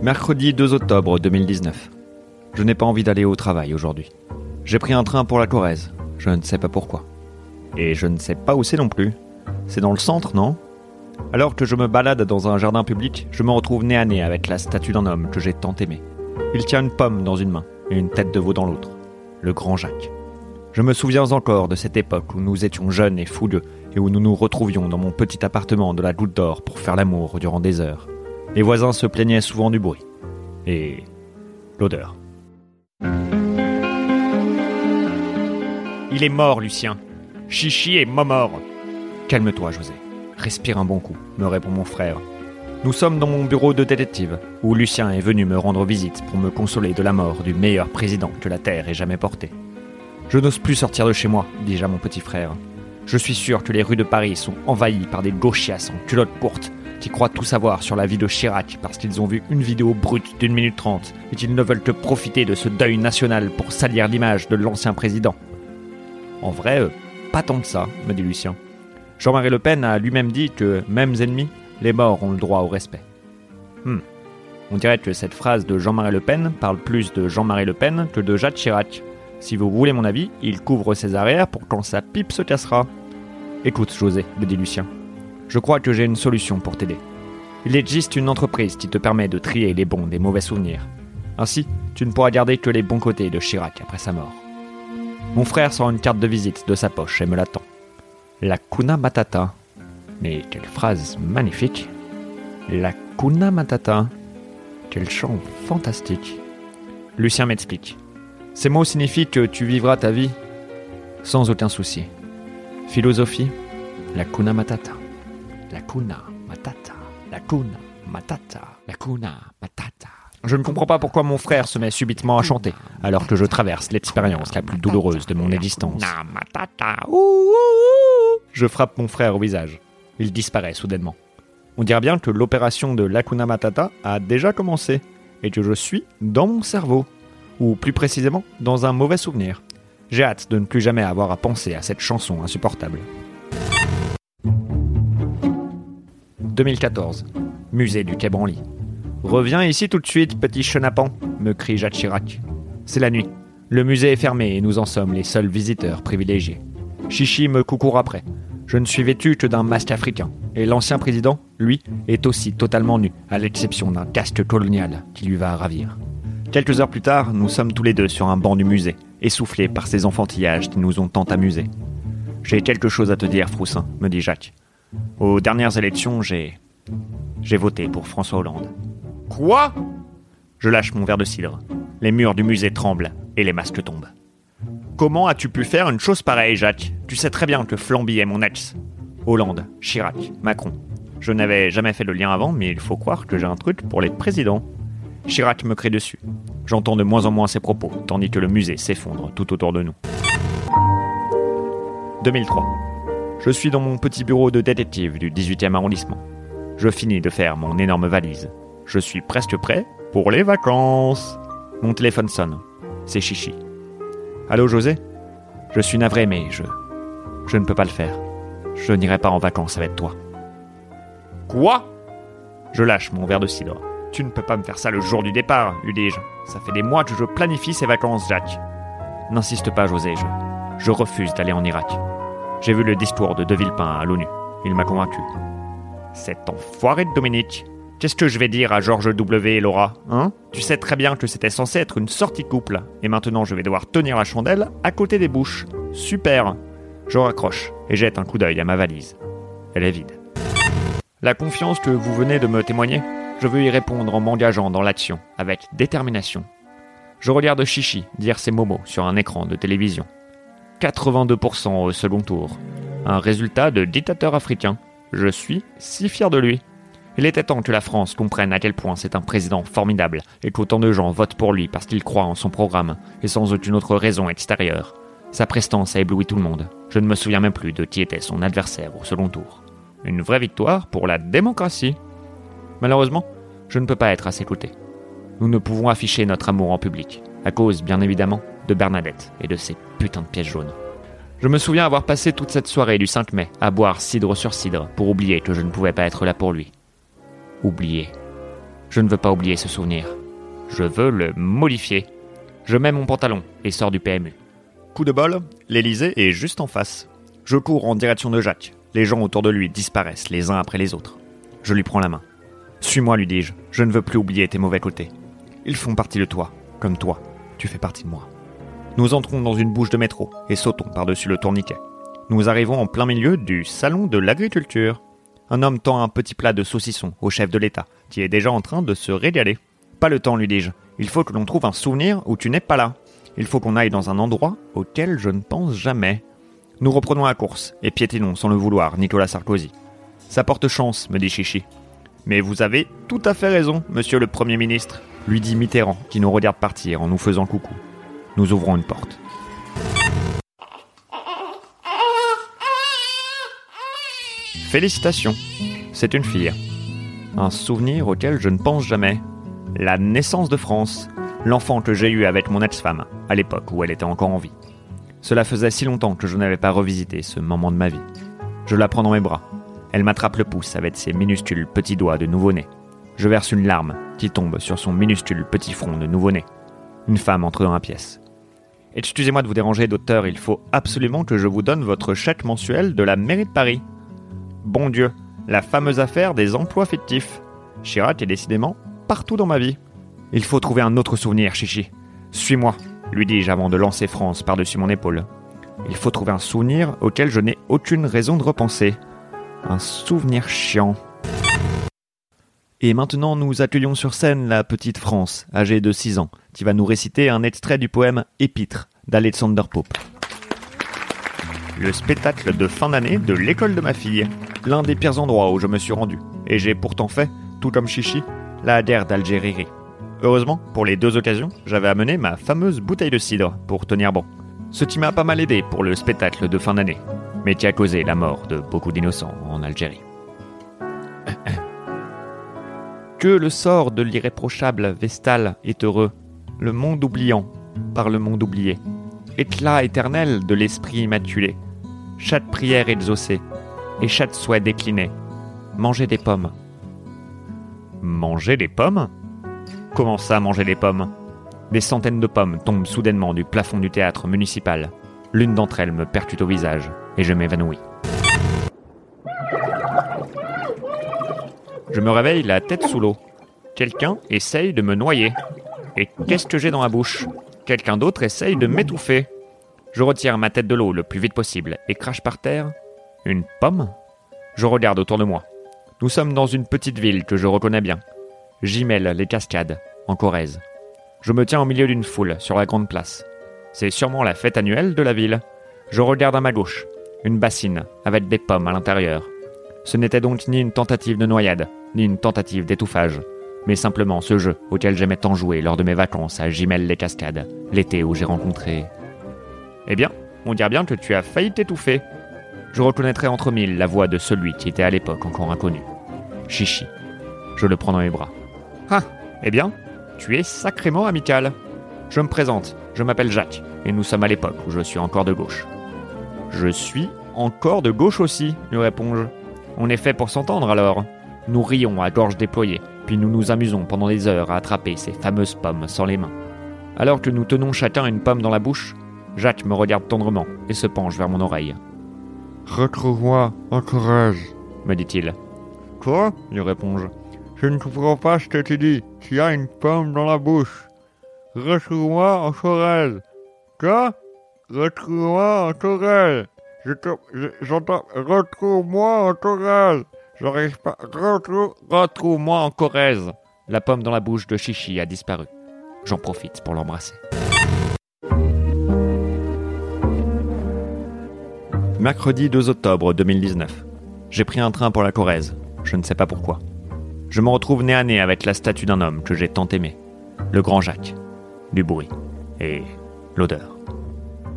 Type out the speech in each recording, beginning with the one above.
Mercredi 2 octobre 2019. Je n'ai pas envie d'aller au travail aujourd'hui. J'ai pris un train pour la Corrèze. Je ne sais pas pourquoi. Et je ne sais pas où c'est non plus. C'est dans le centre, non? Alors que je me balade dans un jardin public, je me retrouve nez à nez avec la statue d'un homme que j'ai tant aimé. Il tient une pomme dans une main et une tête de veau dans l'autre. Le grand Jacques. Je me souviens encore de cette époque où nous étions jeunes et fougueux et où nous nous retrouvions dans mon petit appartement de la Goutte d'Or pour faire l'amour durant des heures. Les voisins se plaignaient souvent du bruit. Et l'odeur. Il est mort, Lucien. Chichi est mort. Calme-toi, José. Respire un bon coup, me répond mon frère. Nous sommes dans mon bureau de détective, où Lucien est venu me rendre visite pour me consoler de la mort du meilleur président que la Terre ait jamais porté. Je n'ose plus sortir de chez moi, dis-je à mon petit frère. Je suis sûr que les rues de Paris sont envahies par des gauchias en culottes courtes qui croient tout savoir sur la vie de Chirac parce qu'ils ont vu une vidéo brute d'une minute trente et qu'ils ne veulent que profiter de ce deuil national pour salir l'image de l'ancien président. En vrai, euh, pas tant que ça, me dit Lucien. Jean-Marie Le Pen a lui-même dit que, mêmes ennemis, les morts ont le droit au respect. Hmm. On dirait que cette phrase de Jean-Marie Le Pen parle plus de Jean-Marie Le Pen que de Jacques Chirac. Si vous voulez mon avis, il couvre ses arrières pour quand sa pipe se cassera. Écoute, José, me dit Lucien. Je crois que j'ai une solution pour t'aider. Il existe une entreprise qui te permet de trier les bons des mauvais souvenirs. Ainsi, tu ne pourras garder que les bons côtés de Chirac après sa mort. Mon frère sort une carte de visite de sa poche et me l'attend. La Kuna Matata. Mais quelle phrase magnifique. La Kuna Matata. Quel chant fantastique. Lucien m'explique. Ces mots signifient que tu vivras ta vie sans aucun souci. Philosophie, la Kuna Matata. La Kuna Matata. La Kuna Matata. La Kuna Matata. Je ne comprends pas pourquoi mon frère se met subitement à chanter, alors que je traverse l'expérience la plus douloureuse de mon existence. Je frappe mon frère au visage. Il disparaît soudainement. On dirait bien que l'opération de l'Akuna Matata a déjà commencé, et que je suis dans mon cerveau, ou plus précisément dans un mauvais souvenir. J'ai hâte de ne plus jamais avoir à penser à cette chanson insupportable. 2014. Musée du Quai Branly. Reviens ici tout de suite, petit chenapan, me crie Jacques Chirac. C'est la nuit. Le musée est fermé et nous en sommes les seuls visiteurs privilégiés. Chichi me coucourt après. Je ne suis vêtu que d'un masque africain. Et l'ancien président, lui, est aussi totalement nu, à l'exception d'un casque colonial qui lui va ravir. Quelques heures plus tard, nous sommes tous les deux sur un banc du musée, essoufflés par ces enfantillages qui nous ont tant amusés. J'ai quelque chose à te dire, Froussin, me dit Jacques. Aux dernières élections, j'ai. J'ai voté pour François Hollande. Quoi? Je lâche mon verre de cidre. Les murs du musée tremblent et les masques tombent. Comment as-tu pu faire une chose pareille, Jacques? Tu sais très bien que Flamby est mon ex. Hollande, Chirac, Macron. Je n'avais jamais fait le lien avant, mais il faut croire que j'ai un truc pour les présidents. Chirac me crie dessus. J'entends de moins en moins ses propos, tandis que le musée s'effondre tout autour de nous. 2003. Je suis dans mon petit bureau de détective du 18e arrondissement. Je finis de faire mon énorme valise. Je suis presque prêt pour les vacances. Mon téléphone sonne. C'est Chichi. Allô José? Je suis navré mais je... Je ne peux pas le faire. Je n'irai pas en vacances avec toi. Quoi? Je lâche mon verre de cidre. Tu ne peux pas me faire ça le jour du départ, lui dis-je. Ça fait des mois que je planifie ces vacances, Jacques. N'insiste pas, José, je... Je refuse d'aller en Irak. J'ai vu le discours de De Villepin à l'ONU. Il m'a convaincu. Cet enfoiré de Dominique. Qu'est-ce que je vais dire à Georges W et Laura, hein? Tu sais très bien que c'était censé être une sortie couple, et maintenant je vais devoir tenir la chandelle à côté des bouches. Super Je raccroche et jette un coup d'œil à ma valise. Elle est vide. La confiance que vous venez de me témoigner, je veux y répondre en m'engageant dans l'action, avec détermination. Je regarde Chichi dire ses momos sur un écran de télévision. 82% au second tour. Un résultat de dictateur africain. Je suis si fier de lui. Il était temps que la France comprenne à quel point c'est un président formidable et qu'autant de gens votent pour lui parce qu'ils croient en son programme et sans aucune autre raison extérieure. Sa prestance a ébloui tout le monde. Je ne me souviens même plus de qui était son adversaire au second tour. Une vraie victoire pour la démocratie. Malheureusement, je ne peux pas être à ses côtés. Nous ne pouvons afficher notre amour en public, à cause, bien évidemment, de Bernadette et de ses putains de pièces jaunes. Je me souviens avoir passé toute cette soirée du 5 mai à boire cidre sur cidre pour oublier que je ne pouvais pas être là pour lui. Oublier. Je ne veux pas oublier ce souvenir. Je veux le modifier. Je mets mon pantalon et sors du PMU. Coup de bol, l'Elysée est juste en face. Je cours en direction de Jacques. Les gens autour de lui disparaissent les uns après les autres. Je lui prends la main. Suis-moi, lui dis-je. Je ne veux plus oublier tes mauvais côtés. Ils font partie de toi, comme toi. Tu fais partie de moi. Nous entrons dans une bouche de métro et sautons par-dessus le tourniquet. Nous arrivons en plein milieu du salon de l'agriculture. Un homme tend un petit plat de saucisson au chef de l'État, qui est déjà en train de se régaler. Pas le temps, lui dis-je. Il faut que l'on trouve un souvenir où tu n'es pas là. Il faut qu'on aille dans un endroit auquel je ne pense jamais. Nous reprenons la course et piétinons sans le vouloir Nicolas Sarkozy. Ça porte chance, me dit Chichi. Mais vous avez tout à fait raison, monsieur le Premier ministre, lui dit Mitterrand, qui nous regarde partir en nous faisant coucou. Nous ouvrons une porte. Félicitations, c'est une fille. Un souvenir auquel je ne pense jamais. La naissance de France, l'enfant que j'ai eu avec mon ex-femme, à l'époque où elle était encore en vie. Cela faisait si longtemps que je n'avais pas revisité ce moment de ma vie. Je la prends dans mes bras. Elle m'attrape le pouce avec ses minuscules petits doigts de nouveau-né. Je verse une larme qui tombe sur son minuscule petit front de nouveau-né. Une femme entre dans la pièce. Excusez-moi de vous déranger, docteur, il faut absolument que je vous donne votre chèque mensuel de la mairie de Paris. Bon Dieu, la fameuse affaire des emplois fictifs. Chirac est décidément partout dans ma vie. Il faut trouver un autre souvenir, Chichi. Suis-moi, lui dis-je avant de lancer France par-dessus mon épaule. Il faut trouver un souvenir auquel je n'ai aucune raison de repenser. Un souvenir chiant. Et maintenant, nous accueillons sur scène la petite France, âgée de 6 ans, qui va nous réciter un extrait du poème Épître d'Alexander Pope. Le spectacle de fin d'année de l'école de ma fille, l'un des pires endroits où je me suis rendu, et j'ai pourtant fait, tout comme Chichi, la guerre d'Algérie. Heureusement, pour les deux occasions, j'avais amené ma fameuse bouteille de cidre pour tenir bon. Ce qui m'a pas mal aidé pour le spectacle de fin d'année, mais qui a causé la mort de beaucoup d'innocents en Algérie. que le sort de l'irréprochable Vestal est heureux, le monde oubliant par le monde oublié, éclat éternel de l'esprit immaculé, chaque prière exaucée et chaque souhait décliné, manger des pommes. Manger des pommes? Comment ça, manger des pommes? Des centaines de pommes tombent soudainement du plafond du théâtre municipal. L'une d'entre elles me percute au visage et je m'évanouis. Je me réveille la tête sous l'eau. Quelqu'un essaye de me noyer. Et qu'est-ce que j'ai dans la bouche? Quelqu'un d'autre essaye de m'étouffer. Je retire ma tête de l'eau le plus vite possible et crache par terre une pomme. Je regarde autour de moi. Nous sommes dans une petite ville que je reconnais bien. Jimel, les cascades, en Corrèze. Je me tiens au milieu d'une foule sur la grande place. C'est sûrement la fête annuelle de la ville. Je regarde à ma gauche, une bassine avec des pommes à l'intérieur. Ce n'était donc ni une tentative de noyade, ni une tentative d'étouffage, mais simplement ce jeu auquel j'aimais tant jouer lors de mes vacances à Gimel-les-Cascades, l'été où j'ai rencontré. Eh bien, on dirait bien que tu as failli t'étouffer. Je reconnaîtrai entre mille la voix de celui qui était à l'époque encore inconnu. Chichi. Je le prends dans mes bras. Ah, eh bien, tu es sacrément amical. Je me présente, je m'appelle Jacques, et nous sommes à l'époque où je suis encore de gauche. Je suis encore de gauche aussi, lui réponds-je. On est fait pour s'entendre alors. Nous rions à gorge déployée, puis nous nous amusons pendant des heures à attraper ces fameuses pommes sans les mains. Alors que nous tenons chacun une pomme dans la bouche, Jacques me regarde tendrement et se penche vers mon oreille. Retrouve-moi en courage, me dit-il. Quoi? lui réponds-je. Je ne comprends pas ce que tu dis. Tu as une pomme dans la bouche. Retrouve-moi en Corrèze. Quoi? Retrouve-moi en Corrèze. Je j'entends. Retrouve-moi en Corrèze. J'arrive pas. Retrouve. Retrouve-moi en Corrèze. La pomme dans la bouche de Chichi a disparu. J'en profite pour l'embrasser. Mercredi 2 octobre 2019. J'ai pris un train pour la Corrèze. Je ne sais pas pourquoi. Je me retrouve nez à nez avec la statue d'un homme que j'ai tant aimé. Le grand Jacques. Du bruit. Et l'odeur.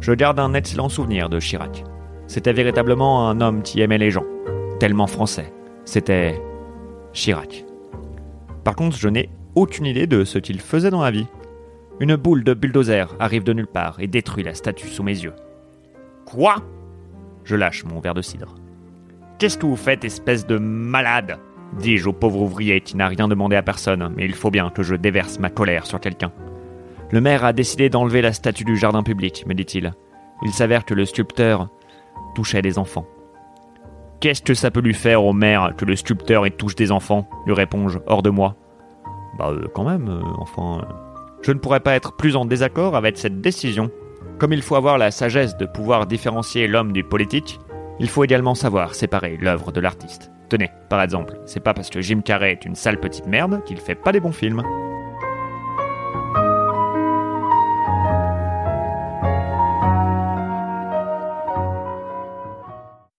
Je garde un excellent souvenir de Chirac. C'était véritablement un homme qui aimait les gens. Tellement français. C'était Chirac. Par contre, je n'ai aucune idée de ce qu'il faisait dans la vie. Une boule de bulldozer arrive de nulle part et détruit la statue sous mes yeux. Quoi? Je lâche mon verre de cidre. Qu'est-ce que vous faites, espèce de malade? Dis-je au pauvre ouvrier qui n'a rien demandé à personne, mais il faut bien que je déverse ma colère sur quelqu'un. Le maire a décidé d'enlever la statue du jardin public, me dit-il. Il s'avère que le sculpteur touchait des enfants. Qu'est-ce que ça peut lui faire au maire que le sculpteur y touche des enfants lui réponds-je, hors de moi. Bah, euh, quand même, euh, enfin. Euh, je ne pourrais pas être plus en désaccord avec cette décision. Comme il faut avoir la sagesse de pouvoir différencier l'homme du politique, il faut également savoir séparer l'œuvre de l'artiste. Tenez, par exemple, c'est pas parce que Jim Carrey est une sale petite merde qu'il fait pas des bons films.